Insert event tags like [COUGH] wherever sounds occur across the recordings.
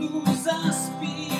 nous inspirer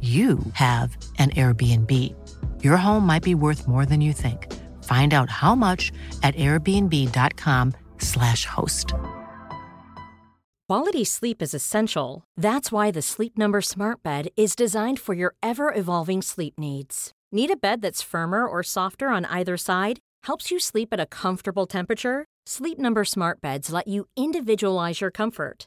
you have an Airbnb. Your home might be worth more than you think. Find out how much at airbnb.com/slash host. Quality sleep is essential. That's why the Sleep Number Smart Bed is designed for your ever evolving sleep needs. Need a bed that's firmer or softer on either side? Helps you sleep at a comfortable temperature? Sleep Number Smart Beds let you individualize your comfort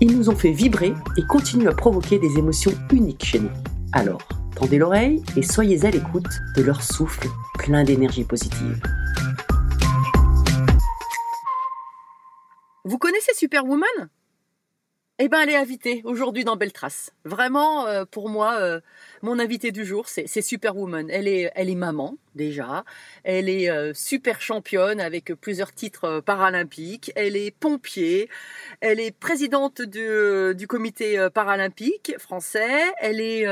Ils nous ont fait vibrer et continuent à provoquer des émotions uniques chez nous. Alors, tendez l'oreille et soyez à l'écoute de leur souffle plein d'énergie positive. Vous connaissez Superwoman? Eh ben, elle est invitée aujourd'hui dans Belle Trace. Vraiment, euh, pour moi, euh, mon invitée du jour, c'est Superwoman. Elle est, elle est maman déjà. Elle est euh, super championne avec plusieurs titres paralympiques. Elle est pompier. Elle est présidente du, comité paralympique français. Elle est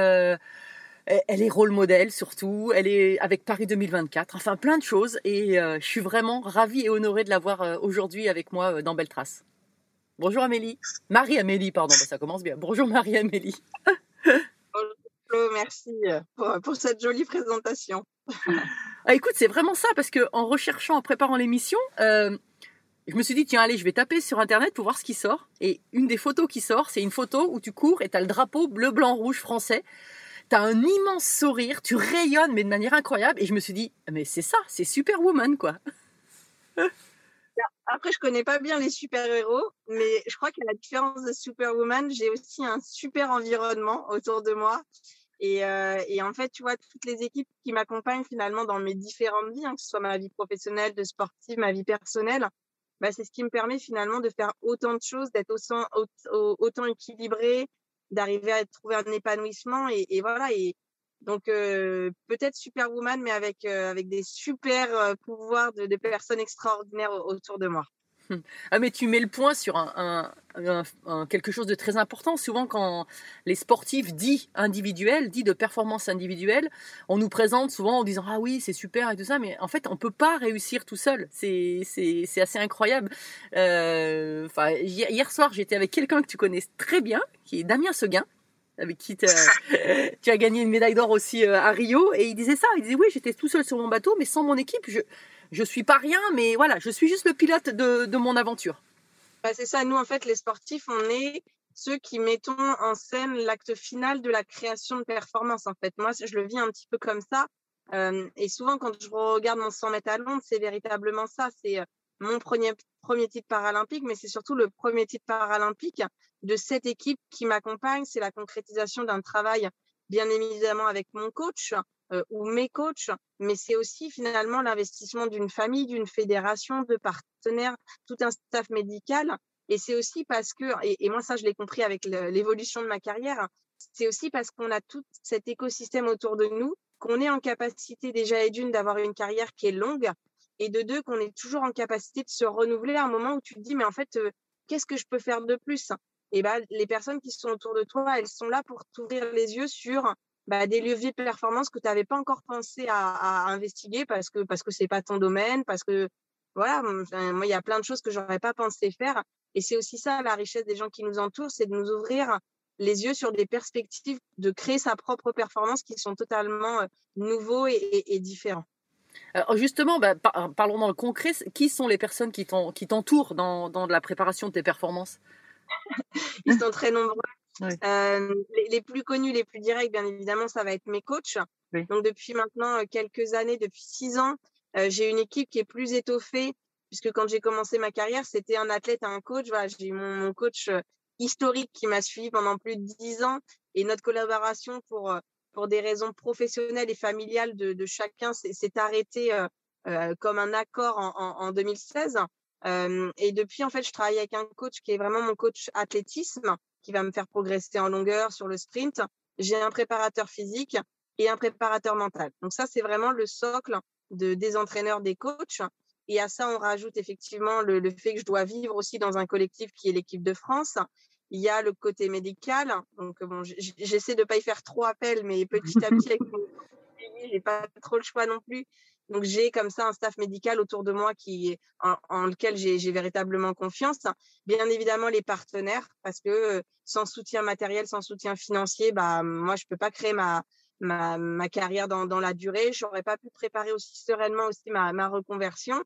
elle est rôle modèle surtout, elle est avec Paris 2024, enfin plein de choses et je suis vraiment ravie et honorée de l'avoir aujourd'hui avec moi dans Belle Trace. Bonjour Amélie. Marie-Amélie, pardon, bah, ça commence bien. Bonjour Marie-Amélie. Bonjour merci pour, pour cette jolie présentation. Ah, écoute, c'est vraiment ça parce que en recherchant, en préparant l'émission, euh, je me suis dit, tiens, allez, je vais taper sur Internet pour voir ce qui sort. Et une des photos qui sort, c'est une photo où tu cours et tu as le drapeau bleu, blanc, rouge français. Tu as un immense sourire, tu rayonnes, mais de manière incroyable. Et je me suis dit, mais c'est ça, c'est Superwoman, quoi. Après, je connais pas bien les super-héros, mais je crois qu'à la différence de Superwoman, j'ai aussi un super environnement autour de moi. Et, euh, et en fait, tu vois, toutes les équipes qui m'accompagnent finalement dans mes différentes vies, hein, que ce soit ma vie professionnelle, de sportive, ma vie personnelle, bah, c'est ce qui me permet finalement de faire autant de choses, d'être autant, au- autant équilibré, d'arriver à trouver un épanouissement. Et, voilà. Donc, peut-être Superwoman, mais avec, avec des super pouvoirs de, personnes extraordinaires au- autour de moi. Ah, mais tu mets le point sur un, quelque chose de très important. Souvent, quand les sportifs dits individuels, dits de performance individuelle, on nous présente souvent en disant Ah oui, c'est super et tout ça, mais en fait, on peut pas réussir tout seul. C'est c'est- assez incroyable. Enfin, hier soir, j'étais avec quelqu'un que tu connais très bien, qui est Damien Seguin. Avec qui [LAUGHS] tu as gagné une médaille d'or aussi euh, à Rio, et il disait ça. Il disait oui, j'étais tout seul sur mon bateau, mais sans mon équipe, je je suis pas rien, mais voilà, je suis juste le pilote de, de mon aventure. Bah, c'est ça, nous, en fait, les sportifs, on est ceux qui mettons en scène l'acte final de la création de performance. En fait, moi, je le vis un petit peu comme ça. Euh, et souvent, quand je regarde mon 100 mètres à Londres, c'est véritablement ça. C'est euh, mon premier, titre paralympique, mais c'est surtout le premier titre paralympique de cette équipe qui m'accompagne. C'est la concrétisation d'un travail, bien évidemment, avec mon coach euh, ou mes coachs, mais c'est aussi finalement l'investissement d'une famille, d'une fédération, de partenaires, tout un staff médical et c'est aussi parce que, et, moi ça je l'ai compris avec l'évolution de ma carrière, c'est aussi parce qu'on a tout cet écosystème autour de nous, qu'on est en capacité déjà et d'une d'avoir une carrière qui est longue, et de deux qu'on est toujours en capacité de se renouveler à un moment où tu te dis mais en fait euh, qu'est-ce que je peux faire de plus? Et ben les personnes qui sont autour de toi, elles sont là pour t'ouvrir les yeux sur bah, des leviers de performance que tu n'avais pas encore pensé à, investiguer parce que parce que pas ton domaine, parce que voilà, moi il y a plein de choses que j'aurais pas pensé faire et c'est aussi ça la richesse des gens qui nous entourent, c'est de nous ouvrir les yeux sur des perspectives de créer sa propre performance qui sont totalement euh, nouveaux et, différents. Alors justement, bah, parlons dans le concret. Qui sont les personnes qui t'entourent dans, dans la préparation de tes performances? [LAUGHS] Ils sont très nombreux. Euh, les, plus connus, les plus directs, bien évidemment, ça va être mes coachs. Donc depuis maintenant euh, quelques années, depuis six ans, j'ai une équipe qui est plus étoffée puisque quand j'ai commencé ma carrière, c'était un athlète et un coach. Voilà, j'ai mon, mon coach euh, historique qui m'a suivi pendant plus de dix ans et notre collaboration pour euh, pour des raisons professionnelles et familiales de, chacun s'est arrêtée euh, euh, comme un accord en 2016. Euh, et depuis, en fait, je travaille avec un coach qui est vraiment mon coach athlétisme, qui va me faire progresser en longueur sur le sprint. J'ai un préparateur physique et un préparateur mental. Donc ça, c'est vraiment le socle de, des entraîneurs, des coachs. Et à ça, on rajoute effectivement le, fait que je dois vivre aussi dans un collectif qui est l'équipe de France. Il y a le côté médical. Donc, bon, j'essaie de pas y faire trop appel, mais petit à petit, avec j'ai pas trop le choix non plus. Donc, j'ai comme ça un staff médical autour de moi qui, en, lequel j'ai véritablement confiance. Bien évidemment, les partenaires, parce que euh, sans soutien matériel, sans soutien financier, bah, moi, je peux pas créer ma, ma, ma carrière dans, dans la durée. Je n'aurais pas pu préparer aussi sereinement aussi ma, ma reconversion.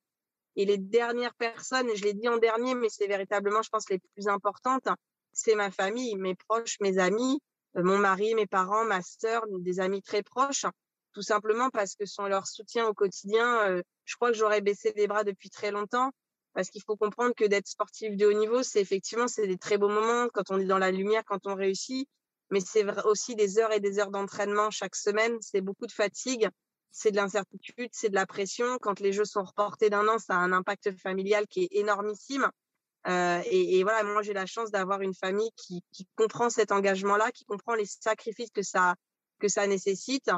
Et les dernières personnes, je l'ai dit en dernier, mais c'est véritablement, je pense, les plus importantes, c'est ma famille, mes proches, mes amis, euh, mon mari, mes parents, ma sœur, des amis très proches, tout simplement parce que sans leur soutien au quotidien, euh, je crois que j'aurais baissé les bras depuis très longtemps. Parce qu'il faut comprendre que d'être sportif de haut niveau, c'est effectivement c'est des très beaux moments quand on est dans la lumière, quand on réussit mais c'est aussi des heures et des heures d'entraînement chaque semaine. C'est beaucoup de fatigue, c'est de l'incertitude, c'est de la pression. Quand les jeux sont reportés d'un an, ça a un impact familial qui est énormissime. Euh, et, et, voilà, moi j'ai la chance d'avoir une famille qui, qui comprend cet engagement-là, qui comprend les sacrifices que ça que ça nécessite,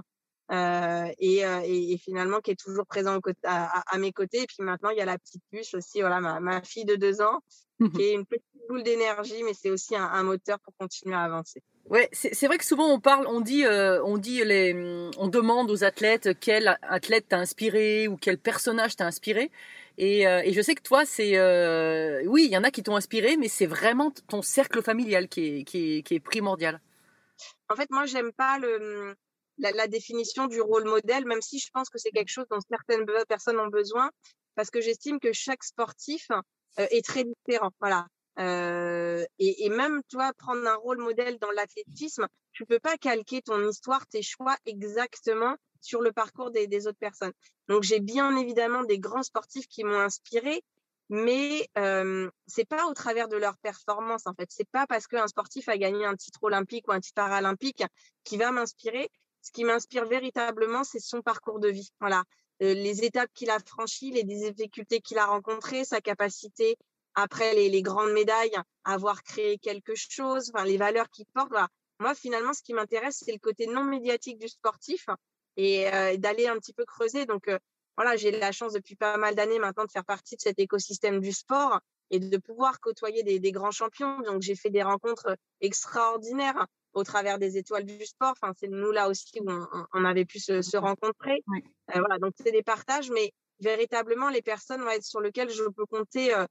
euh, et, euh, et, et, finalement qui est toujours présent à, à, mes côtés. Et puis maintenant il y a la petite puce aussi, voilà ma, ma fille de deux ans, qui est une petite boule d'énergie, mais c'est aussi un, un moteur pour continuer à avancer. Ouais, c'est vrai que souvent on parle, on dit, euh, on dit les, on demande aux athlètes quel athlète t'a inspiré ou quel personnage t'a inspiré. Et, euh, et, je sais que toi, c'est, euh, oui, il y en a qui t'ont inspiré, mais c'est vraiment ton cercle familial qui est, primordial. En fait, moi, j'aime pas la, la, définition du rôle modèle, même si je pense que c'est quelque chose dont certaines personnes ont besoin, parce que j'estime que chaque sportif est très différent. Voilà. Et, même, toi, prendre un rôle modèle dans l'athlétisme, tu peux pas calquer ton histoire, tes choix exactement sur le parcours des, autres personnes. Donc, j'ai bien évidemment des grands sportifs qui m'ont inspiré, mais euh, c'est pas au travers de leur performance en fait. C'est pas parce qu'un sportif a gagné un titre olympique ou un titre paralympique qui va m'inspirer. Ce qui m'inspire véritablement, c'est son parcours de vie. Voilà, les étapes qu'il a franchies, les difficultés qu'il a rencontrées, sa capacité après les, les, grandes médailles, avoir créé quelque chose, enfin, les valeurs qu'il porte. Voilà. Moi, finalement, ce qui m'intéresse, c'est le côté non médiatique du sportif et euh, d'aller un petit peu creuser. Donc, euh, voilà, j'ai la chance depuis pas mal d'années maintenant de faire partie de cet écosystème du sport et de pouvoir côtoyer des, des grands champions. Donc, j'ai fait des rencontres extraordinaires au travers des étoiles du sport. Enfin, c'est nous là aussi où on, on avait pu se, se rencontrer. Oui. Euh, voilà, donc c'est des partages, mais véritablement, les personnes ouais, sur lesquelles je peux compter euh, euh,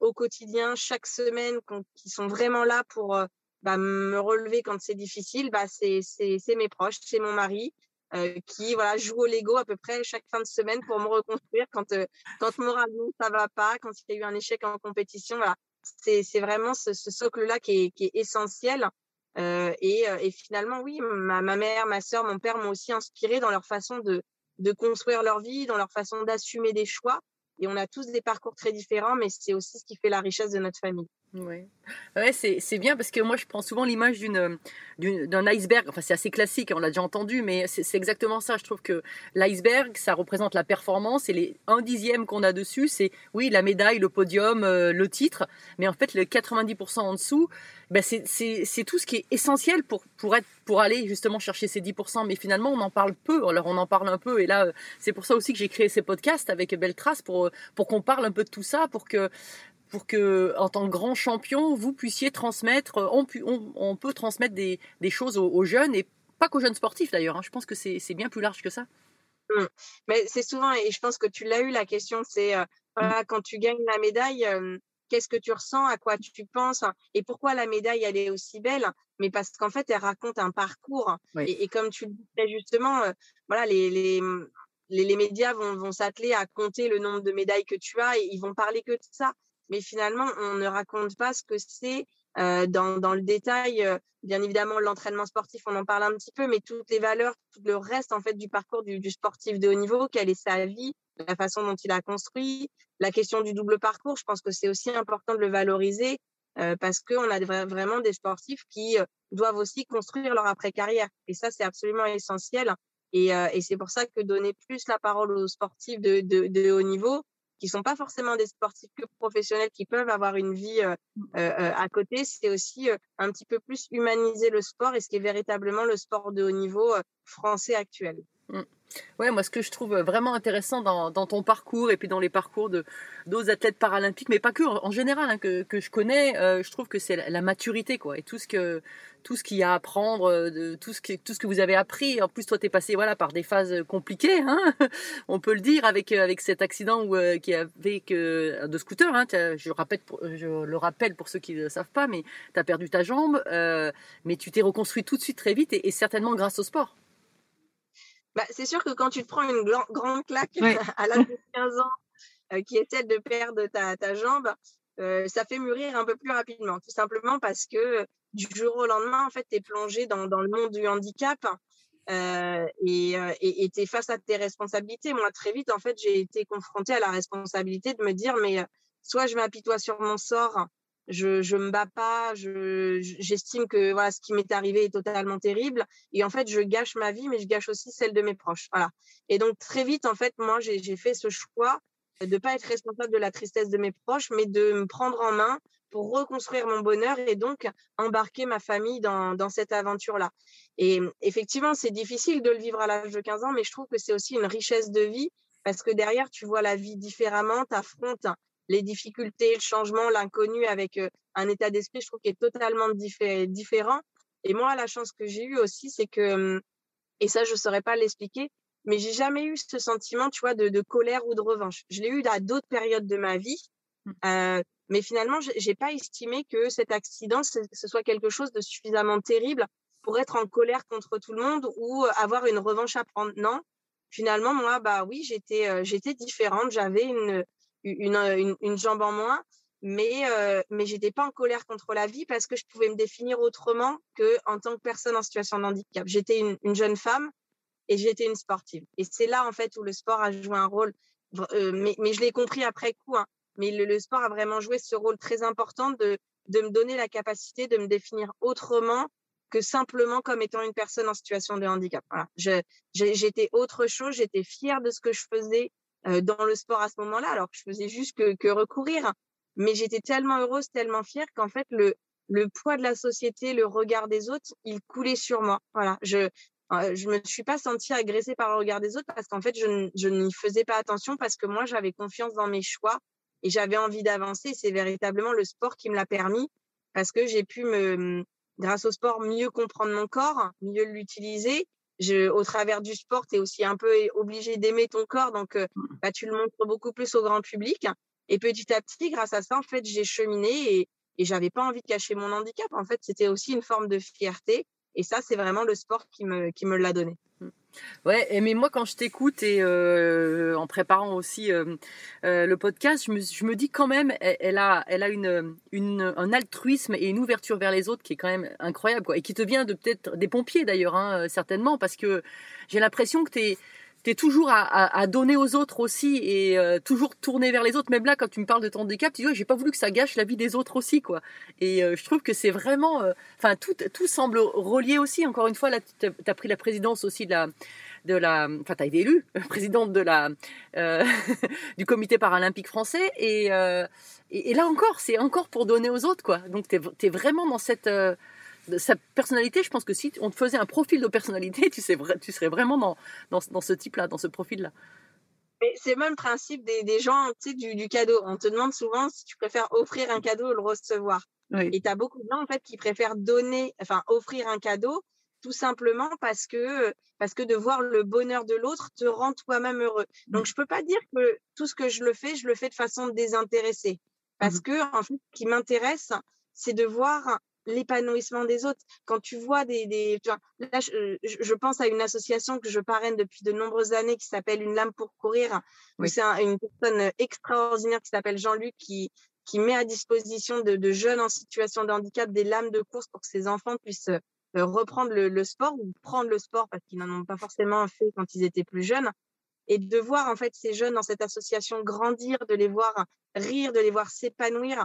au quotidien, chaque semaine, qui sont vraiment là pour bah, me relever quand c'est difficile, bah, c'est mes proches, c'est mon mari. Euh, qui voilà joue au Lego à peu près chaque fin de semaine pour me reconstruire quand euh, quand moralement ça va pas, quand il y a eu un échec en compétition. Voilà, c'est c'est vraiment ce, ce socle-là qui est, qui est essentiel. Euh, et, et finalement, oui, ma, ma mère, ma sœur, mon père m'ont aussi inspiré dans leur façon de, de construire leur vie, dans leur façon d'assumer des choix. Et on a tous des parcours très différents, mais c'est aussi ce qui fait la richesse de notre famille. Ouais, ouais c'est bien parce que moi je prends souvent l'image d'une d'un iceberg. Enfin, c'est assez classique, on l'a déjà entendu, mais c'est exactement ça. Je trouve que l'iceberg, ça représente la performance et les un dixième qu'on a dessus, c'est oui la médaille, le podium, euh, le titre, mais en fait le 90% en dessous, ben c'est tout ce qui est essentiel pour pour être pour aller justement chercher ces 10%. Mais finalement, on en parle peu. Alors on en parle un peu, et là c'est pour ça aussi que j'ai créé ces podcasts avec Beltrace pour pour qu'on parle un peu de tout ça, pour que pour que, en tant que grand champion, vous puissiez transmettre, on, on, peut transmettre des, des choses aux, jeunes et pas qu'aux jeunes sportifs d'ailleurs. Hein. Je pense que c'est bien plus large que ça. Mmh. Mais c'est souvent, et je pense que tu l'as eu la question, c'est euh, voilà, quand tu gagnes la médaille, euh, qu'est-ce que tu ressens, à quoi tu penses, et pourquoi la médaille elle est aussi belle Mais parce qu'en fait, elle raconte un parcours. Et, comme tu le disais justement, euh, voilà, les, les, les, les, médias vont, vont s'atteler à compter le nombre de médailles que tu as et ils vont parler que de ça mais finalement, on ne raconte pas ce que c'est euh, dans, dans, le détail. Euh, bien évidemment, l'entraînement sportif, on en parle un petit peu, mais toutes les valeurs, tout le reste en fait du parcours du, du sportif de haut niveau, quelle est sa vie, la façon dont il a construit, la question du double parcours. Je pense que c'est aussi important de le valoriser euh, parce qu'on a vraiment des sportifs qui euh, doivent aussi construire leur après-carrière. Et ça, c'est absolument essentiel. Et, euh, et c'est pour ça que donner plus la parole aux sportifs de, de, de haut niveau, qui sont pas forcément des sportifs que professionnels, qui peuvent avoir une vie euh, euh, euh à côté, c'est aussi euh, un petit peu plus humaniser le sport et ce qui est véritablement le sport de haut niveau français actuel. Mmh. Ouais, moi, ce que je trouve vraiment intéressant dans, ton parcours et puis dans les parcours de d'autres athlètes paralympiques, mais pas que, en général, hein, que, je connais, euh, je trouve que c'est la, maturité, quoi, et tout ce que tout ce qu'il y a à apprendre, euh, de, tout ce que tout ce que vous avez appris. En plus, toi, t'es passé, voilà, par des phases compliquées, hein, [LAUGHS] on peut le dire, avec euh, avec cet accident où, qui que de scooter. Hein, je rappelle, je le rappelle pour ceux qui ne savent pas, mais tu as perdu ta jambe, mais tu t'es reconstruit tout de suite très vite et, et certainement grâce au sport. Bah, c'est sûr que quand tu te prends une grande claque [LAUGHS] à l'âge de 15 ans, euh, qui est celle de perdre ta, ta jambe, euh, ça fait mûrir un peu plus rapidement. Tout simplement parce que du jour au lendemain, en fait, tu es plongé dans, dans, le monde du handicap euh, et tu es face à tes responsabilités. Moi, très vite, en fait, j'ai été confrontée à la responsabilité de me dire, mais soit je m'apitoie sur mon sort je je me bats pas, je j'estime que voilà ce qui m'est arrivé est totalement terrible et en fait je gâche ma vie mais je gâche aussi celle de mes proches. Voilà. Et donc très vite en fait moi j'ai fait ce choix de pas être responsable de la tristesse de mes proches mais de me prendre en main pour reconstruire mon bonheur et donc embarquer ma famille dans dans cette aventure là. Et effectivement, c'est difficile de le vivre à l'âge de 15 ans mais je trouve que c'est aussi une richesse de vie parce que derrière tu vois la vie différemment, tu affrontes les difficultés, le changement, l'inconnu avec un état d'esprit, je trouve, qui est totalement diffé différent. Et moi, la chance que j'ai eue aussi, c'est que, et ça, je ne saurais pas l'expliquer, mais j'ai jamais eu ce sentiment, tu vois, de, de colère ou de revanche. Je l'ai eu à d'autres périodes de ma vie, euh, mais finalement, j'ai pas estimé que cet accident, ce soit quelque chose de suffisamment terrible pour être en colère contre tout le monde ou avoir une revanche à prendre. Non, finalement, moi, bah oui, j'étais, euh, j'étais différente. J'avais une, une, une, jambe en moins, mais euh, mais j'étais pas en colère contre la vie parce que je pouvais me définir autrement que en tant que personne en situation de handicap. J'étais une, une jeune femme et j'étais une sportive. Et c'est là en fait où le sport a joué un rôle. Euh, mais, mais je l'ai compris après coup. Hein, mais le, sport a vraiment joué ce rôle très important de de me donner la capacité de me définir autrement que simplement comme étant une personne en situation de handicap. Voilà. J'étais autre chose, j'étais fière de ce que je faisais, euh, dans le sport à ce moment-là, alors que je faisais juste que, que recourir. Mais j'étais tellement heureuse, tellement fière qu'en fait, le, le poids de la société, le regard des autres, il coulait sur moi. Voilà, je euh, je me suis pas sentie agressée par le regard des autres parce qu'en fait, je, je n'y faisais pas attention parce que moi, j'avais confiance dans mes choix et j'avais envie d'avancer. C'est véritablement le sport qui me l'a permis parce que j'ai pu me, grâce au sport, mieux comprendre mon corps, mieux l'utiliser je, au travers du sport, tu es aussi un peu obligé d'aimer ton corps, donc euh, mmh. bah, tu le montres beaucoup plus au grand public. Et petit à petit, grâce à ça, en fait, j'ai cheminé et, et j'avais pas envie de cacher mon handicap. En fait, c'était aussi une forme de fierté. Et ça, c'est vraiment le sport qui me, qui me l'a donné. Ouais, mais moi quand je t'écoute et euh, en préparant aussi euh, euh, le podcast, je me, dis quand même, elle, a, un altruisme et une ouverture vers les autres qui est quand même incroyable, et qui te vient de peut-être des pompiers d'ailleurs, hein, certainement, parce que j'ai l'impression que t'es T'es toujours à, donner aux autres aussi et euh, toujours tourné vers les autres. Même là, quand tu me parles de ton handicap, tu dis ouais, j'ai pas voulu que ça gâche la vie des autres aussi, quoi. Et euh, je trouve que c'est vraiment, euh, enfin tout, tout semble relié aussi. Encore une fois, là, tu as pris la présidence aussi de la, de la, enfin t'as été élue [LAUGHS] présidente de la, [LAUGHS] du comité paralympique français et, et, et là encore, c'est encore pour donner aux autres, quoi. Donc t'es es vraiment dans cette sa personnalité, je pense que si on te faisait un profil de personnalité, tu, sais, tu serais vraiment dans, dans, dans ce type-là, dans ce profil-là. C'est même le principe des, des gens tu sais, du, du, cadeau. On te demande souvent si tu préfères offrir un cadeau ou le recevoir. Oui. Et tu as beaucoup de gens en fait, qui préfèrent donner, enfin offrir un cadeau tout simplement parce que, parce que de voir le bonheur de l'autre te rend toi-même heureux. Donc, je peux pas dire que tout ce que je le fais, je le fais de façon désintéressée. Parce mmh. que, en fait, ce qui m'intéresse, c'est de voir l'épanouissement des autres. Quand tu vois des, des tu vois, là, je, je, pense à une association que je parraine depuis de nombreuses années qui s'appelle Une lame pour courir. Oui. C'est un, une personne extraordinaire qui s'appelle Jean-Luc qui qui met à disposition de, de, jeunes en situation de handicap des lames de course pour que ces enfants puissent euh, reprendre le, le sport ou prendre le sport parce qu'ils n'en ont pas forcément fait quand ils étaient plus jeunes et de voir en fait ces jeunes dans cette association grandir, de les voir rire, de les voir s'épanouir, euh,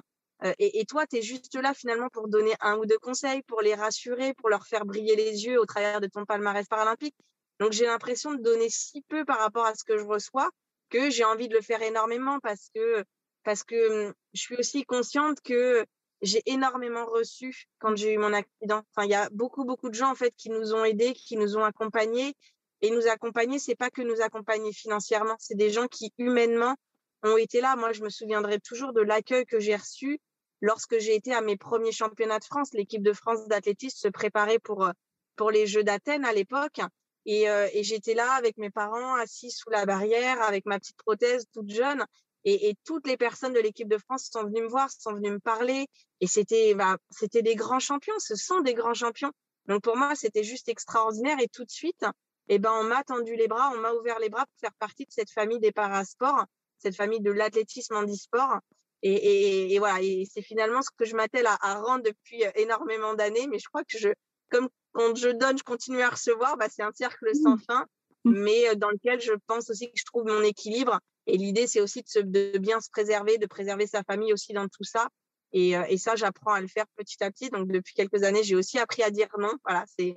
et, toi, tu es juste là finalement pour donner un ou deux conseils, pour les rassurer, pour leur faire briller les yeux au travers de ton palmarès paralympique? Donc j'ai l'impression de donner si peu par rapport à ce que je reçois que j'ai envie de le faire énormément parce que parce que hum, je suis aussi consciente que j'ai énormément reçu quand j'ai eu mon accident. Enfin, il y a beaucoup beaucoup de gens en fait qui nous ont aidés, qui nous ont accompagnés et nous accompagner, c'est pas que nous accompagner financièrement, c'est des gens qui humainement ont été là. Moi, je me souviendrai toujours de l'accueil que j'ai reçu lorsque j'ai été à mes premiers championnats de France. L'équipe de France d'athlétisme se préparait pour, euh, pour les Jeux d'Athènes à l'époque. Et, euh, et j'étais là avec mes parents, assis sous la barrière, avec ma petite prothèse toute jeune. Et, et toutes les personnes de l'équipe de France sont venues me voir, sont venues me parler. Et c'était bah, c'était des grands champions. Ce sont des grands champions. Donc pour moi, c'était juste extraordinaire. Et tout de suite, eh ben, on m'a tendu les bras, on m'a ouvert les bras pour faire partie de cette famille des parasports cette famille de l'athlétisme handisport. Et, et, et, voilà, et c'est finalement ce que je m'attelle à, à, rendre depuis euh, énormément d'années. Mais je crois que je, comme quand je donne, je continue à recevoir, bah, c'est un cercle sans mmh. fin, mmh. mais euh, dans lequel je pense aussi que je trouve mon équilibre. Et l'idée, c'est aussi de, se, de, bien se préserver, de préserver sa famille aussi dans tout ça. Et, euh, et ça, j'apprends à le faire petit à petit. Donc, depuis quelques années, j'ai aussi appris à dire non. Voilà, c'est,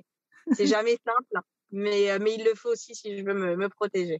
c'est [LAUGHS] jamais simple, mais, mais il le faut aussi si je veux me, me protéger.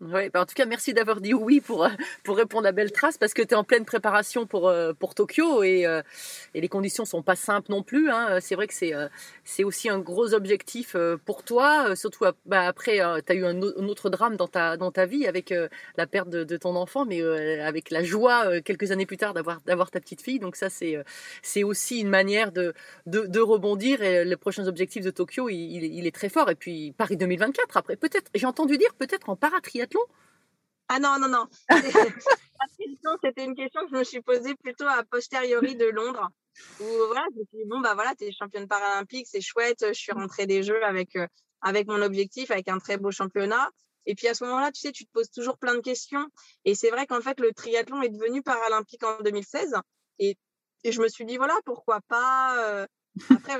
Oui, bah en tout cas, merci d'avoir dit oui pour, euh, pour répondre à Belle Trace parce que tu es en pleine préparation pour, euh, pour Tokyo et, euh, et les conditions sont pas simples non plus. Hein. C'est vrai que c'est c'est aussi un gros objectif pour toi, surtout bah, après, tu as eu un, autre drame dans ta, dans ta vie avec la perte de, ton enfant, mais avec la joie quelques années plus tard d'avoir d'avoir ta petite fille. Donc ça, c'est c'est aussi une manière de, de, rebondir et les prochains objectifs de Tokyo, il est très fort. Et puis Paris 2024 après, peut-être, j'ai entendu dire peut-être en paratriathlon ah non, non, non. [LAUGHS] C'était une question que je me suis posée plutôt a posteriori de Londres. Où voilà, je me suis dit, bon, bah voilà, tu es championne paralympique, c'est chouette. Je suis rentrée des Jeux avec, euh, avec mon objectif, avec un très beau championnat. Et puis à ce moment-là, tu sais, tu te poses toujours plein de questions. Et c'est vrai qu'en fait, le triathlon est devenu paralympique en 2016. Et, et je me suis dit, voilà, pourquoi pas. euh, Après,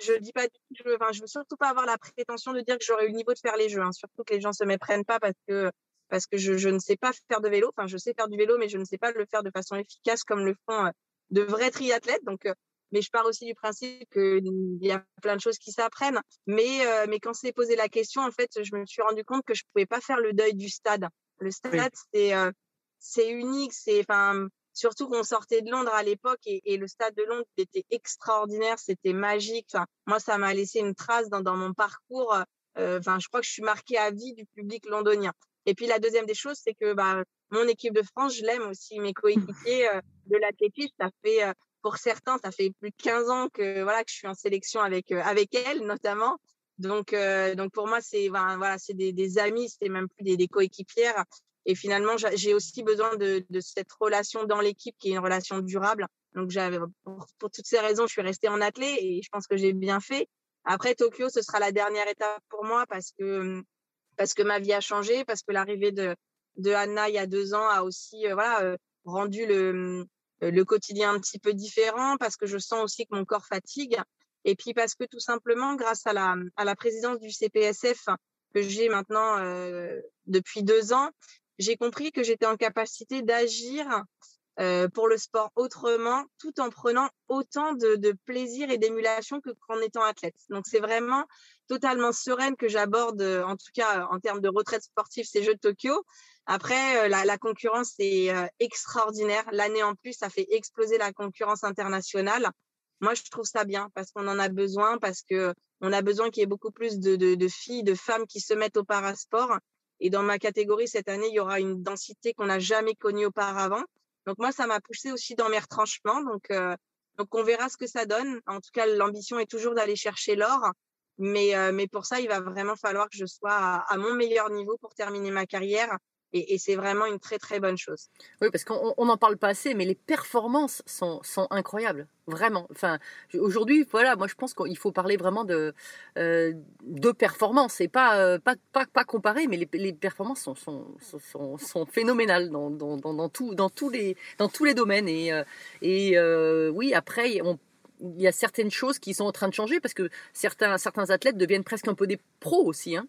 je ne dis pas, je, enfin, je veux surtout pas avoir la prétention de dire que j'aurais eu le niveau de faire les jeux. hein. Surtout que les gens se méprennent pas parce que parce que je, je ne sais pas faire de vélo. Enfin, je sais faire du vélo, mais je ne sais pas le faire de façon efficace comme le font euh, de vrais triathlètes. Donc, euh, mais je pars aussi du principe qu'il y a plein de choses qui s'apprennent. Mais, euh, mais quand s'est posé la question, en fait, je me suis rendu compte que je pouvais pas faire le deuil du stade. Le stade, c'est euh, c'est unique. C'est enfin surtout qu'on sortait de Londres à l'époque et, le stade de Londres était extraordinaire, c'était magique. Enfin, moi, ça m'a laissé une trace dans, mon parcours. Euh, Enfin, je crois que je suis marquée à vie du public londonien. Et puis la deuxième des choses, c'est que bah, mon équipe de France, je l'aime aussi. Mes coéquipiers euh, de l'athlétisme, ça fait euh, pour certains, ça fait plus de 15 ans que voilà que je suis en sélection avec avec elles notamment. Donc donc pour moi, c'est voilà, c'est des, des amis, c'est même plus des coéquipières. Et finalement, j'a- j'ai aussi besoin de, cette relation dans l'équipe qui est une relation durable. Donc pour, pour toutes ces raisons, je suis restée en athlée et je pense que j'ai bien fait. Après Tokyo, ce sera la dernière étape pour moi parce que parce que ma vie a changé, parce que l'arrivée de de Anna il y a deux ans a aussi euh, voilà euh, rendu le euh, le quotidien un petit peu différent, parce que je sens aussi que mon corps fatigue, et puis parce que tout simplement grâce à la à la présidence du CPSF que j'ai maintenant depuis deux ans, j'ai compris que j'étais en capacité d'agir euh, pour le sport autrement, tout en prenant autant de, de plaisir et d'émulation que qu'en étant athlète. Donc c'est vraiment totalement sereine que j'aborde, euh, en tout cas en termes de retraite sportive, ces Jeux de Tokyo. Après, euh, la, concurrence est extraordinaire. L'année en plus, ça fait exploser la concurrence internationale. Moi, je trouve ça bien parce qu'on en a besoin, parce que on a besoin qu'il y ait beaucoup plus de filles, de femmes qui se mettent au parasport. Et dans ma catégorie, cette année, il y aura une densité qu'on n'a jamais connue auparavant. Donc moi, ça m'a poussé aussi dans mes retranchements. Donc, euh, donc on verra ce que ça donne. En tout cas, l'ambition est toujours d'aller chercher l'or. Mais, euh, mais pour ça, il va vraiment falloir que je sois à, à mon meilleur niveau pour terminer ma carrière. Et, et c'est vraiment une très, très bonne chose. Oui, parce qu'on n'en parle pas assez, mais les performances sont, sont incroyables, vraiment. Enfin, aujourd'hui, voilà, moi je pense qu'il faut parler vraiment de, euh, de performances et pas, euh, pas, pas, pas comparer, mais les, les performances sont, sont, sont, sont phénoménales dans, dans, dans, dans, tout, dans, tous les, dans tous les domaines. Et, euh, et euh, oui, après, on, il y a certaines choses qui sont en train de changer parce que certains, certains athlètes deviennent presque un peu des pros aussi. Hein.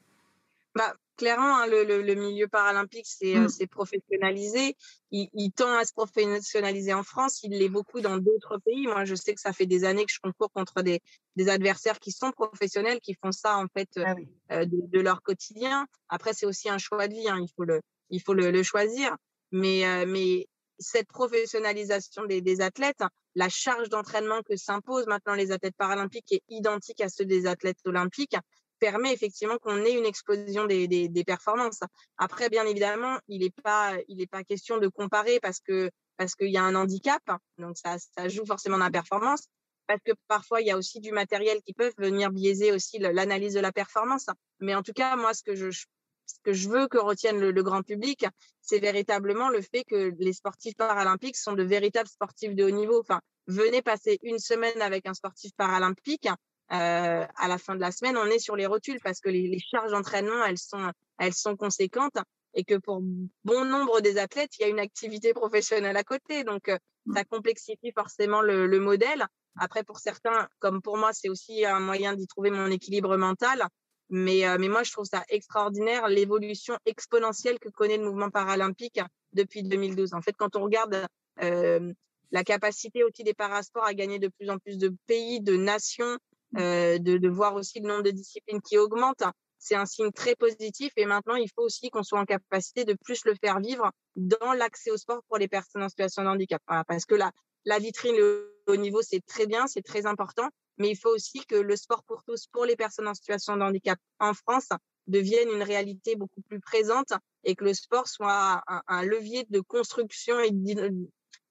Bah, clairement, hein, le, le, le, milieu paralympique c'est Mm. mmh. professionnalisé. Il, il, tend à se professionnaliser en France. Il l'est beaucoup dans d'autres pays. Moi, je sais que ça fait des années que je concours contre des, des adversaires qui sont professionnels, qui font ça en fait ah oui. euh, de, de, leur quotidien. Après, c'est aussi un choix de vie. Hein. Il faut le, il faut le, le choisir. Mais, euh, mais cette professionnalisation des, des athlètes, la charge d'entraînement que s'imposent maintenant les athlètes paralympiques est identique à ceux des athlètes olympiques permet effectivement qu'on ait une explosion des, performances. Après, bien évidemment, il n'est pas, il est pas question de comparer parce que parce qu'il y a un handicap, donc ça, ça joue forcément dans la performance. Parce que parfois, il y a aussi du matériel qui peut venir biaiser aussi l'analyse de la performance. Mais en tout cas, moi, ce que je, ce que je veux que retienne le, le grand public, c'est véritablement le fait que les sportifs paralympiques sont de véritables sportifs de haut niveau. Enfin, venez passer une semaine avec un sportif paralympique, euh, à la fin de la semaine, on est sur les rotules parce que les, les charges d'entraînement, elles sont, elles sont conséquentes et que pour bon nombre des athlètes, il y a une activité professionnelle à côté. Donc, euh, ça complexifie forcément le, le, modèle. Après, pour certains, comme pour moi, c'est aussi un moyen d'y trouver mon équilibre mental. Mais, euh, mais moi, je trouve ça extraordinaire, l'évolution exponentielle que connaît le mouvement paralympique depuis 2012. En fait, quand on regarde euh, la capacité aussi des parasports à gagner de plus en plus de pays, de nations, euh, de, de, voir aussi le nombre de disciplines qui augmente. C'est un signe très positif et maintenant il faut aussi qu'on soit en capacité de plus le faire vivre dans l'accès au sport pour les personnes en situation de handicap. Voilà, parce que la, la vitrine, le haut niveau, c'est très bien, c'est très important, mais il faut aussi que le sport pour tous, pour les personnes en situation de handicap en France, devienne une réalité beaucoup plus présente et que le sport soit un, un levier de construction et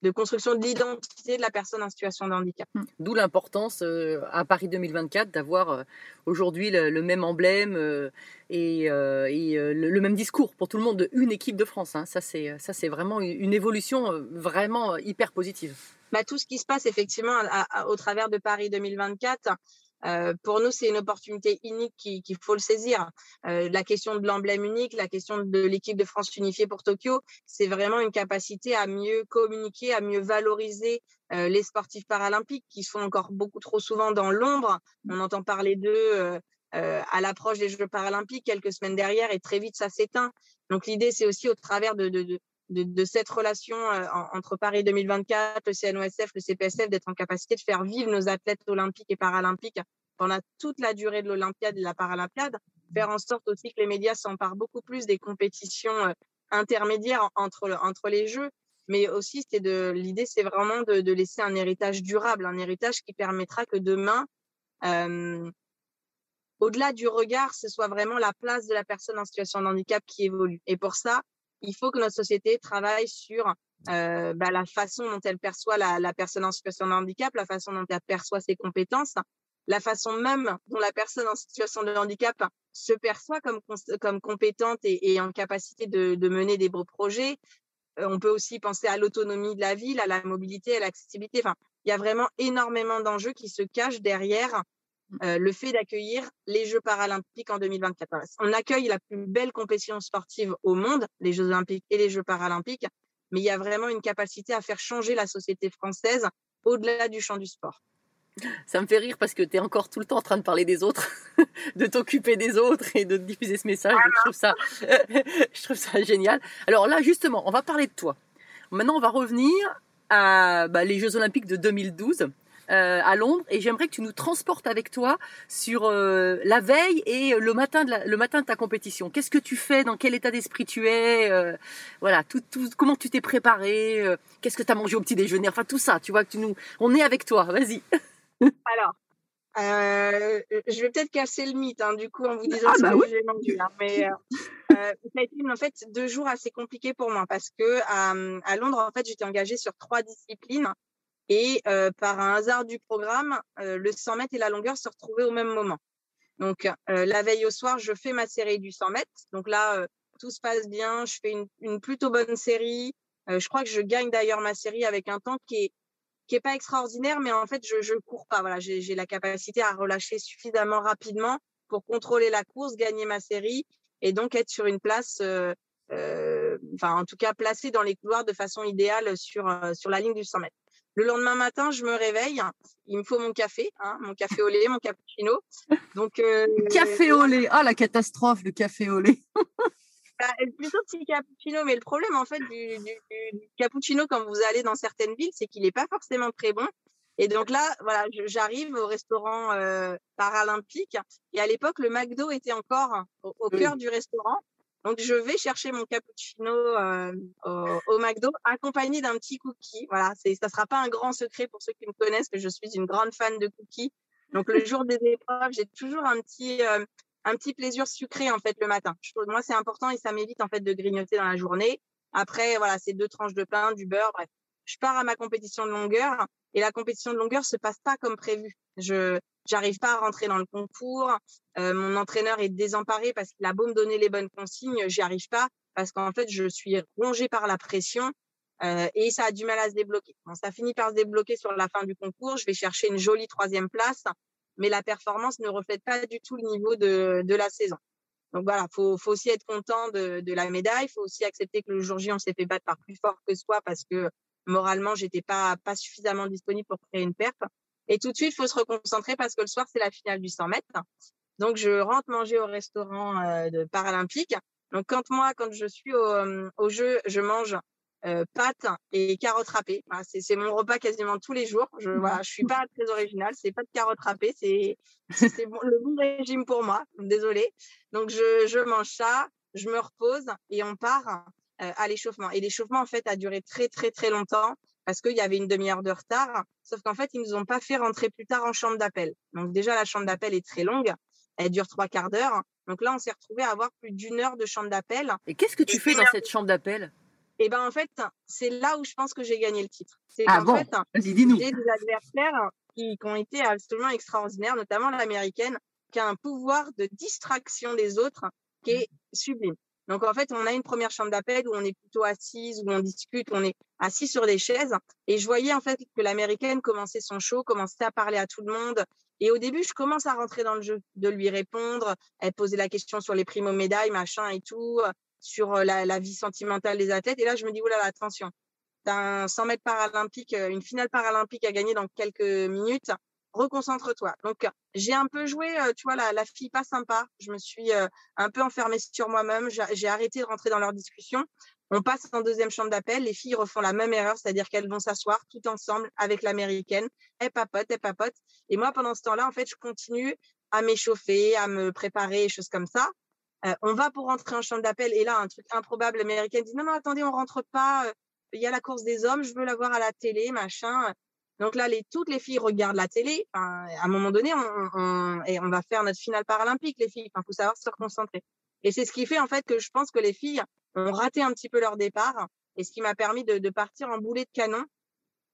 de construction de l'identité de la personne en situation de handicap. D'où l'importance euh, à Paris 2024 d'avoir euh, aujourd'hui le, le, même emblème euh, et, et le, le, même discours pour tout le monde de une équipe de France. Hein. Ça c'est ça c'est vraiment une, une, évolution vraiment hyper positive. Bah, tout ce qui se passe effectivement à, à, au travers de Paris 2024, Euh, pour nous, c'est une opportunité unique qu'il faut le saisir. Euh, la question de l'emblème unique, la question de l'équipe de France unifiée pour Tokyo, c'est vraiment une capacité à mieux communiquer, à mieux valoriser euh, les sportifs paralympiques qui sont encore beaucoup trop souvent dans l'ombre. On entend parler d'eux à l'approche des Jeux paralympiques quelques semaines derrière et très vite ça s'éteint. Donc l'idée, c'est aussi au travers de, de, de, de cette relation entre Paris 2024, le CNOSF, le CPSF, d'être en capacité de faire vivre nos athlètes olympiques et paralympiques pendant toute la durée de l'Olympiade et de la Paralympiade, faire en sorte aussi que les médias s'emparent beaucoup plus des compétitions intermédiaires entre, entre les Jeux, mais aussi c'est de l'idée, c'est vraiment de, de, laisser un héritage durable, un héritage qui permettra que demain, euh, au-delà du regard, ce soit vraiment la place de la personne en situation de handicap qui évolue. Et pour ça, il faut que notre société travaille sur euh, bah, la façon dont elle perçoit la, la, personne en situation de handicap, la façon dont elle perçoit ses compétences, la façon même dont la personne en situation de handicap se perçoit comme, comme compétente et, et en capacité de, de, mener des beaux projets. Euh, on peut aussi penser à l'autonomie de la ville, à la mobilité, à l'accessibilité. Enfin, il y a vraiment énormément d'enjeux qui se cachent derrière euh, le fait d'accueillir les Jeux paralympiques en 2024. On accueille la plus belle compétition sportive au monde, les Jeux olympiques et les Jeux paralympiques, mais il y a vraiment une capacité à faire changer la société française au-delà du champ du sport. Ça me fait rire parce que tu es encore tout le temps en train de parler des autres, [LAUGHS] de t'occuper des autres et de diffuser ce message. je, trouve ça, [LAUGHS] je trouve ça génial. Alors là, justement, on va parler de toi. Maintenant, on va revenir à bah, les Jeux Olympiques de 2012. Euh, à Londres et j'aimerais que tu nous transportes avec toi sur euh, la veille et le matin de le matin de ta compétition. Qu'est-ce que tu fais? Dans quel état d'esprit tu es? Euh, Voilà, tout, tout, comment tu t'es préparé? Qu'est-ce que tu as mangé au petit déjeuner? Enfin tout ça, tu vois que tu nous, on est avec toi. Vas-y. [LAUGHS] Alors, euh, je vais peut-être casser le mythe, hein, du coup, en vous disant ah, bah que j'ai mangé. Hein, mais [LAUGHS] euh, euh, ça a été en fait deux jours assez compliqués pour moi parce que à Londres, en fait, j'étais engagée sur trois disciplines et euh, par un hasard du programme, euh, le 100 mètres et la longueur se retrouvaient au même moment. Donc, euh, la veille au soir, je fais ma série du 100 mètres. Donc là, tout se passe bien. Je fais une, une plutôt bonne série. je crois que je gagne d'ailleurs ma série avec un temps qui est qui est pas extraordinaire, mais en fait, je je cours pas. Voilà, j'ai la capacité à relâcher suffisamment rapidement pour contrôler la course, gagner ma série et donc être sur une place, euh, euh, enfin en tout cas placé dans les couloirs de façon idéale sur euh, sur la ligne du 100 mètres. Le lendemain matin, je me réveille. Il me faut mon café, hein, mon café au lait, mon cappuccino. Donc euh, café au lait. Ah la catastrophe, le café au lait. [LAUGHS] Bah, plutôt petit cappuccino, mais le problème en fait du, du, du cappuccino quand vous allez dans certaines villes, c'est qu'il n'est pas forcément très bon. Et donc là, voilà, j'arrive au restaurant euh, paralympique et à l'époque le McDo était encore au, au cœur du restaurant. Donc je vais chercher mon cappuccino euh, au, au, McDo accompagné d'un petit cookie. Voilà, c'est ça sera pas un grand secret pour ceux qui me connaissent que je suis une grande fan de cookies. Donc le jour des épreuves, j'ai toujours un petit euh, un petit plaisir sucré en fait le matin. Je trouve, moi c'est important et ça m'évite en fait de grignoter dans la journée. Après voilà, c'est deux tranches de pain, du beurre, bref. Je pars à ma compétition de longueur et la compétition de longueur se passe pas comme prévu. Je j'arrive pas à rentrer dans le concours. Euh, mon entraîneur est désemparé parce qu'il a beau me donner les bonnes consignes, j'y arrive pas parce qu'en fait je suis rongée par la pression euh, et ça a du mal à se débloquer. Ça finit par se débloquer sur la fin du concours. Je vais chercher une jolie troisième place mais la performance ne reflète pas du tout le niveau de, de la saison. Donc voilà, faut, faut aussi être content de, de la médaille. Il faut aussi accepter que le jour J, on s'est fait battre par plus fort que soi parce que moralement, j'étais pas pas suffisamment disponible pour créer une perf. Et tout de suite, il faut se reconcentrer parce que le soir, c'est la finale du 100 mètres. Donc je rentre manger au restaurant euh, de paralympique. Donc quand moi, quand je suis au, euh, jeu, je mange euh, pâtes et carottes râpées. C'est mon repas quasiment tous les jours. Je voilà, je suis pas très originale. C'est pas de carottes râpées, c'est le bon régime pour moi. Désolée. Donc je, je mange ça, je me repose et on part à l'échauffement. Et l'échauffement en fait a duré très très très longtemps parce qu'il y avait une demi-heure de retard. Sauf qu'en fait ils nous ont pas fait rentrer plus tard en chambre d'appel. Donc déjà la chambre d'appel est très longue. Elle dure trois quarts d'heure. Donc là, on s'est retrouvé à avoir plus d'une heure de chambre d'appel. Et qu'est-ce que tu fais dans cette chambre d'appel? Et ben en fait, c'est là où je pense que j'ai gagné le titre. C'est ah bon? fait, dis-nous. J'ai des adversaires qui, qui, ont été absolument extraordinaires, notamment l'américaine, qui a un pouvoir de distraction des autres qui est sublime. Donc en fait, on a une première chambre d'appel où on est plutôt assise, où on discute, où on est assis sur des chaises. Et je voyais en fait que l'américaine commençait son show, commençait à parler à tout le monde. Et au début, je commence à rentrer dans le jeu, de lui répondre. Elle posait la question sur les primo médailles, machin et tout, sur la, la vie sentimentale des athlètes. Et là, je me dis, oulala, attention, t'as un 100 mètres paralympique, une finale paralympique à gagner dans quelques minutes reconcentre-toi. Donc, j'ai un peu joué, tu vois, la, la, fille pas sympa. Je me suis un peu enfermée sur moi-même. J'ai arrêté de rentrer dans leur discussion. On passe en deuxième chambre d'appel. Les filles refont la même erreur, c'est-à-dire qu'elles vont s'asseoir tout ensemble avec l'américaine. Elles papotent, elles papotent. Et moi, pendant ce temps-là, en fait, je continue à m'échauffer, à me préparer, choses comme ça. On va pour rentrer en chambre d'appel. Et là, un truc improbable, l'américaine dit non, non, attendez, on rentre pas. Il y a la course des hommes, je veux la voir à la télé, machin. Donc là, les, toutes les filles regardent la télé. à un moment donné, on, et on va faire notre finale paralympique, les filles. Il faut savoir se concentrer. Et c'est ce qui fait en fait que je pense que les filles ont raté un petit peu leur départ et ce qui m'a permis de, de, partir en boulet de canon.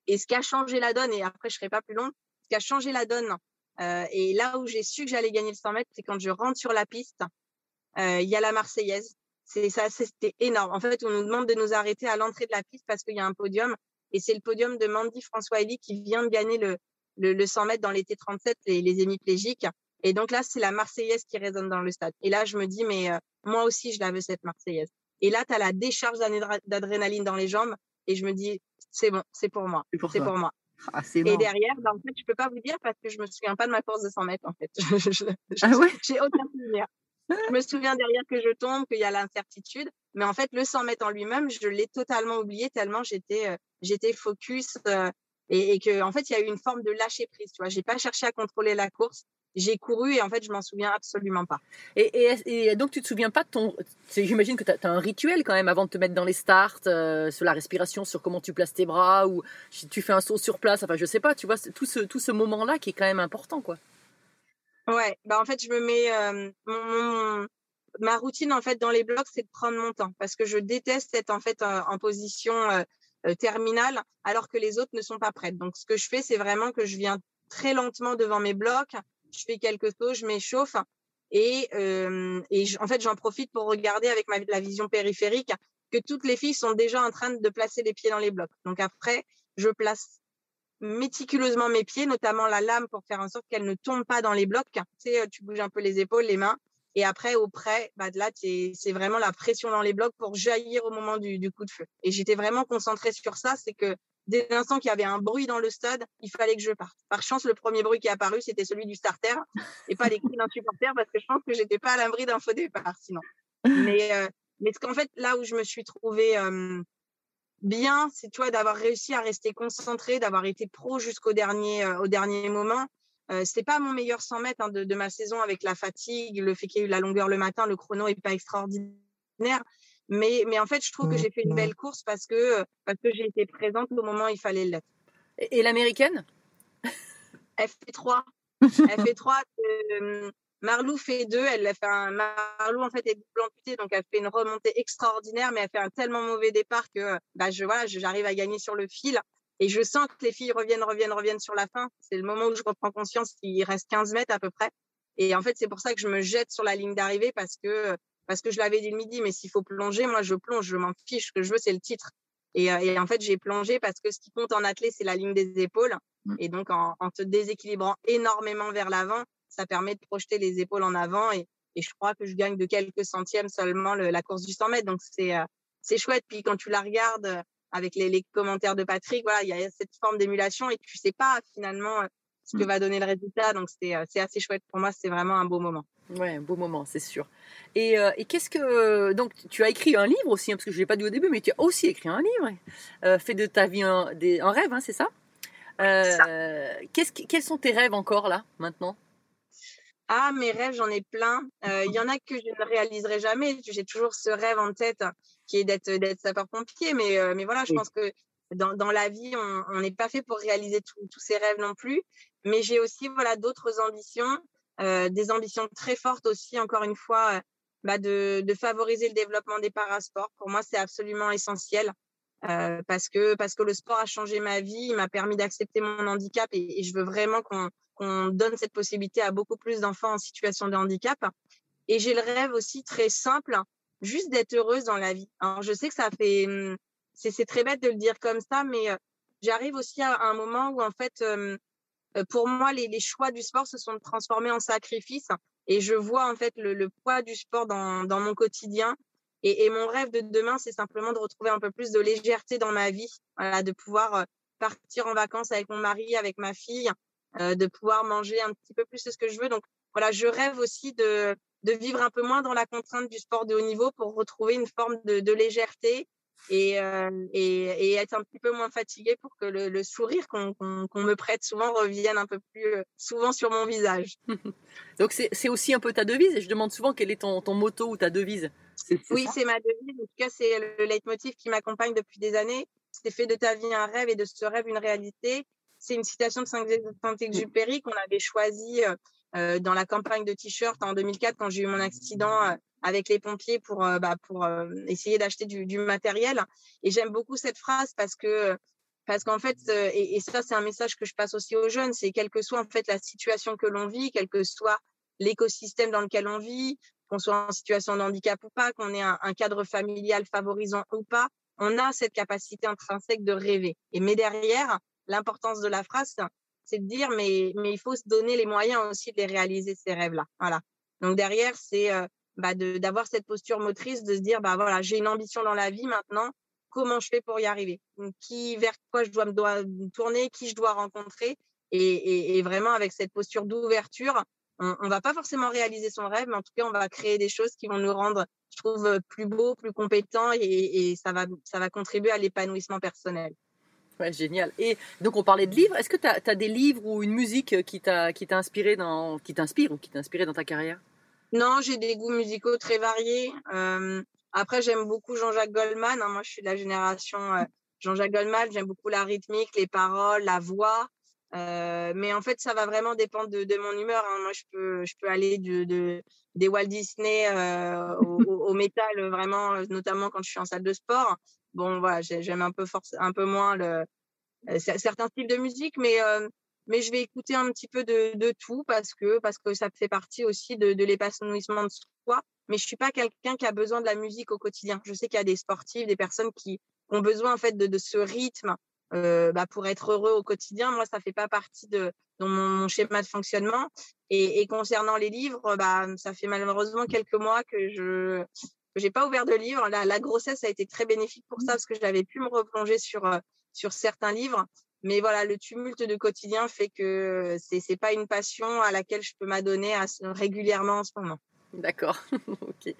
Et ce qui a changé la donne, et après je serai pas plus longue, ce qui a changé la donne, euh, et là où j'ai su que j'allais gagner le 100 mètres, c'est quand je rentre sur la piste, euh, il y a la Marseillaise. C'est ça, c'était énorme. En fait, on nous demande de nous arrêter à l'entrée de la piste parce qu'il y a un podium et c'est le podium de Mandy François Elie qui vient de gagner le, le, le 100 mètres dans l'été 37, les, les hémiplégiques. Et donc là, c'est la Marseillaise qui résonne dans le stade. Et là, je me dis, mais euh, moi aussi, je la veux, cette Marseillaise. Et là, tu as la décharge d'adrénaline dans les jambes. Et je me dis, c'est bon, c'est pour moi. C'est pour, pour, moi. [LAUGHS] Ah, et derrière, ben, en fait, je peux pas vous dire parce que je me souviens pas de ma course de 100 mètres, en fait. [LAUGHS] ah ouais? J'ai aucun souvenir. Je me souviens derrière que je tombe, qu'il y a l'incertitude. Mais en fait, le 100 mètres en lui-même, je l'ai totalement oublié tellement j'étais, euh, focus euh, et, et, que, en fait, il y a eu une forme de lâcher prise. Tu vois, j'ai pas cherché à contrôler la course. J'ai couru et en fait, je m'en souviens absolument pas. Et, donc, tu te souviens pas de ton. J'imagine que tu as, un rituel quand même avant de te mettre dans les starts, euh, sur la respiration, sur comment tu places tes bras ou si tu fais un saut sur place. Enfin, je sais pas, tu vois, tout ce, tout ce moment-là qui est quand même important, quoi. Ouais, bah en fait, je me mets euh, mon, ma routine en fait dans les blocs, c'est de prendre mon temps parce que je déteste être en fait en, position euh, euh, terminale alors que les autres ne sont pas prêtes. Donc ce que je fais, c'est vraiment que je viens très lentement devant mes blocs, je fais quelques sauts, je m'échauffe et, euh, et en fait j'en profite pour regarder avec ma, la vision périphérique que toutes les filles sont déjà en train de placer les pieds dans les blocs. Donc après, je place méticuleusement mes pieds, notamment la lame pour faire en sorte qu'elle ne tombe pas dans les blocs. Tu sais, tu bouges un peu les épaules, les mains et après, au près, bah, là, c'est vraiment la pression dans les blocs pour jaillir au moment du, coup de feu. Et j'étais vraiment concentrée sur ça. C'est que dès l'instant qu'il y avait un bruit dans le stade, il fallait que je parte. Par chance, le premier bruit qui est apparu, c'était celui du starter et pas les cris d'un supporter parce que je pense que j'étais pas à l'abri d'un faux départ sinon. Mais, euh, mais ce qu'en fait, là où je me suis trouvée euh, bien, c'est toi d'avoir réussi à rester concentrée, d'avoir été pro jusqu'au dernier, euh, au dernier moment euh, c'était pas mon meilleur 100 mètres hein, de, de, ma saison avec la fatigue, le fait qu'il y ait eu la longueur le matin, le chrono est pas extraordinaire. Mais, mais en fait, je trouve que j'ai fait une belle course parce que, parce que j'ai été présente au moment où il fallait l'être. Et, l'américaine? Elle fait 3. elle fait 3. [LAUGHS] Euh, Marlou fait 2. Elle fait un, Marlou, en fait, est double amputée, donc elle fait une remontée extraordinaire, mais elle fait un tellement mauvais départ que bah, je, voilà, j'arrive à gagner sur le fil. Et je sens que les filles reviennent, reviennent, reviennent sur la fin. C'est le moment où je reprends conscience qu'il reste 15 mètres à peu près. Et en fait, c'est pour ça que je me jette sur la ligne d'arrivée parce que, parce que je l'avais dit le midi, mais s'il faut plonger, moi, je plonge, je m'en fiche. Ce que je veux, c'est le titre. Et, euh, et en fait, j'ai plongé parce que ce qui compte en athlète, c'est la ligne des épaules. Mmh. Et donc, en, en te déséquilibrant énormément vers l'avant, ça permet de projeter les épaules en avant. Et, et je crois que je gagne de quelques centièmes seulement le, la course du 100 mètres. Donc, c'est, euh, c'est chouette. Puis quand tu la regardes, avec les, les, commentaires de Patrick, voilà, il y a cette forme d'émulation et tu sais pas finalement euh, ce que mm. va donner le résultat. Donc c'est euh, assez chouette pour moi, c'est vraiment un beau moment. Ouais, un beau moment, c'est sûr. Et, euh, et qu'est-ce que donc tu as écrit un livre aussi, hein, parce que je l'ai pas dit au début, mais tu as aussi écrit un livre, euh, fait de ta vie un, des, un rêve, hein, c'est ça, euh, quels sont tes rêves encore là maintenant? Ah, mes rêves, j'en ai plein. Il y en a que je ne réaliserai jamais. J'ai toujours ce rêve en tête qui est d'être d'être sapeur-pompier. Mais, euh, mais voilà, je pense que dans, dans la vie, on n'est pas fait pour réaliser tous ces rêves non plus. Mais j'ai aussi voilà d'autres ambitions, euh, des ambitions très fortes aussi, encore une fois, euh, bah de, de favoriser le développement des parasports. Pour moi, c'est absolument essentiel. Euh, parce que parce que le sport a changé ma vie, il m'a permis d'accepter mon handicap et, et, je veux vraiment qu'on qu'on donne cette possibilité à beaucoup plus d'enfants en situation de handicap. Et j'ai le rêve aussi très simple juste d'être heureuse dans la vie. Alors, je sais que ça fait, hum, c'est très bête de le dire comme ça, mais j'arrive aussi à, un moment où, en fait, pour moi, les, les, choix du sport se sont transformés en sacrifices et je vois, en fait, le, le poids du sport dans, dans mon quotidien. Et, et, mon rêve de demain, c'est simplement de retrouver un peu plus de légèreté dans ma vie, voilà, de pouvoir partir en vacances avec mon mari, avec ma fille, de pouvoir manger un petit peu plus de ce que je veux. Donc, voilà, je rêve aussi de, de vivre un peu moins dans la contrainte du sport de haut niveau pour retrouver une forme de, de légèreté et, euh, et, et, être un petit peu moins fatiguée pour que le, le sourire qu'on qu me prête souvent revienne un peu plus euh, souvent sur mon visage. [LAUGHS] Donc c'est aussi un peu ta devise et je demande souvent quel est ton, ton motto ou ta devise. Oui, c'est ma devise. En tout cas, c'est le leitmotiv qui m'accompagne depuis des années. C'est fait de ta vie un rêve et de ce rêve une réalité. C'est une citation de Saint-Exupéry qu'on avait choisie euh, dans la campagne de t-shirt en 2004 quand j'ai eu mon accident euh, avec les pompiers pour, euh, bah, pour euh, essayer d'acheter du, du, matériel. Et j'aime beaucoup cette phrase parce que parce qu'en fait, euh, et, et ça c'est un message que je passe aussi aux jeunes, c'est quelle que soit en fait la situation que l'on vit, quel que soit l'écosystème dans lequel on vit, qu'on soit en situation de handicap ou pas, qu'on ait un, un cadre familial favorisant ou pas, on a cette capacité intrinsèque de rêver. Et mais derrière, l'importance de la phrase, c'est de dire mais il faut se donner les moyens aussi de réaliser ces rêves-là. Voilà. Donc derrière, c'est euh, bah, d'avoir cette posture motrice, de se dire bah voilà, j'ai une ambition dans la vie maintenant. Comment je fais pour y arriver? Qui vers quoi je dois me tourner Qui je dois rencontrer? Et, vraiment avec cette posture d'ouverture, on, on va pas forcément réaliser son rêve, mais en tout cas, on va créer des choses qui vont nous rendre, je trouve, plus beaux, plus compétents et, ça va contribuer à l'épanouissement personnel. Ouais, génial. Et donc on parlait de livres. Est-ce que tu as, des livres ou une musique qui t'a qui t'a inspiré dans qui t'inspire ou qui t'a inspiré dans ta carrière? Non, j'ai des goûts musicaux très variés. Euh, après, j'aime beaucoup Jean-Jacques Goldman. Hein. Moi, je suis de la génération euh, Jean-Jacques Goldman. J'aime beaucoup la rythmique, les paroles, la voix. Euh, mais en fait, ça va vraiment dépendre de, de mon humeur. Hein. Moi, je peux je peux aller de, de des Walt Disney au, au, au métal, vraiment, notamment quand je suis en salle de sport bon voilà j'aime un peu force un peu moins le euh, certains styles de musique mais euh, mais je vais écouter un petit peu de, de tout parce que parce que ça fait partie aussi de, de l'épanouissement de soi mais je suis pas quelqu'un qui a besoin de la musique au quotidien. Je sais qu'il y a des sportifs des personnes qui ont besoin en fait de, ce rythme euh, bah, pour être heureux au quotidien. Moi ça fait pas partie de, mon, schéma de fonctionnement. Et, et concernant les livres bah ça fait malheureusement quelques mois que je j'ai pas ouvert de livre. La, la, grossesse a été très bénéfique pour ça parce que j'avais pu me replonger sur euh, sur certains livres. Mais voilà, le tumulte de quotidien fait que c'est c'est pas une passion à laquelle je peux m'adonner régulièrement en ce moment. D'accord. [LAUGHS] ok.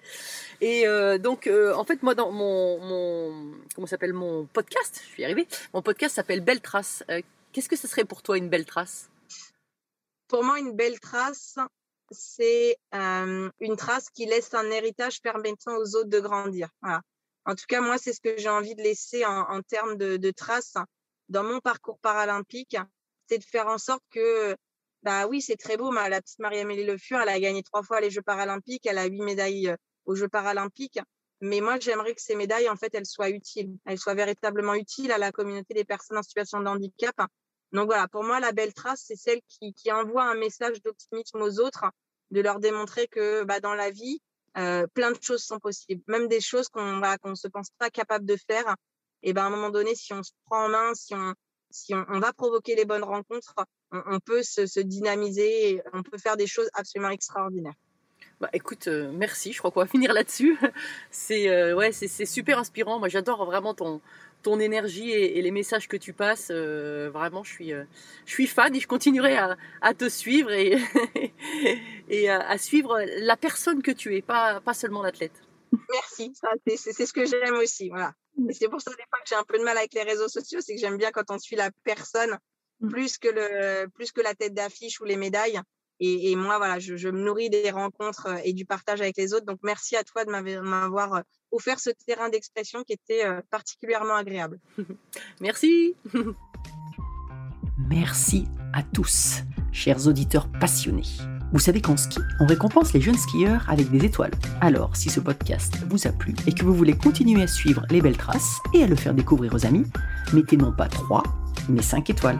Et euh, donc, euh, en fait, moi, dans mon, mon comment s'appelle mon podcast, je suis arrivée. Mon podcast s'appelle Belle Trace. Euh, Qu'est-ce que ce serait pour toi une belle trace? Pour moi, une belle trace, c'est euh, une trace qui laisse un héritage permettant aux autres de grandir. Voilà. En tout cas, moi, c'est ce que j'ai envie de laisser en, en termes de, de traces dans mon parcours paralympique, c'est de faire en sorte que, bah oui, c'est très beau, mais la petite Marie-Amélie Le Fur, elle a gagné trois fois les Jeux paralympiques, elle a huit médailles euh, aux Jeux paralympiques. Mais moi, j'aimerais que ces médailles, en fait, elles soient utiles, elles soient véritablement utiles à la communauté des personnes en situation de handicap donc voilà, pour moi, la belle trace, c'est celle qui, envoie un message d'optimisme aux autres, de leur démontrer que bah, dans la vie, euh, plein de choses sont possibles, même des choses qu'on bah, qu'on se pense pas capable de faire. Et ben à un moment donné, si on se prend en main, si on si on, va provoquer les bonnes rencontres, on, peut se, se, dynamiser, on peut faire des choses absolument extraordinaires. Bah, écoute, euh, merci. Je crois qu'on va [LAUGHS] finir là-dessus. C'est euh, ouais, c'est super inspirant. Moi, j'adore vraiment ton ton énergie et, et, les messages que tu passes. Euh, vraiment, je suis, euh, je suis fan et je continuerai à, à te suivre et, [LAUGHS] et à, à, suivre la personne que tu es, pas, pas seulement l'athlète. Merci, c'est ce que j'aime aussi. Voilà. C'est pour ça des fois que j'ai un peu de mal avec les réseaux sociaux, c'est que j'aime bien quand on suit la personne plus que, le, plus que la tête d'affiche ou les médailles. Et, et, moi, voilà, je, je, me nourris des rencontres et du partage avec les autres. Donc, merci à toi de m'avoir offert ce terrain d'expression qui était euh, particulièrement agréable. [LAUGHS] Merci. [LAUGHS] Merci à tous, chers auditeurs passionnés. Vous savez qu'en ski, on récompense les jeunes skieurs avec des étoiles. Alors, si ce podcast vous a plu et que vous voulez continuer à suivre les belles traces et à le faire découvrir aux amis, mettez non pas 3, mais 5 étoiles.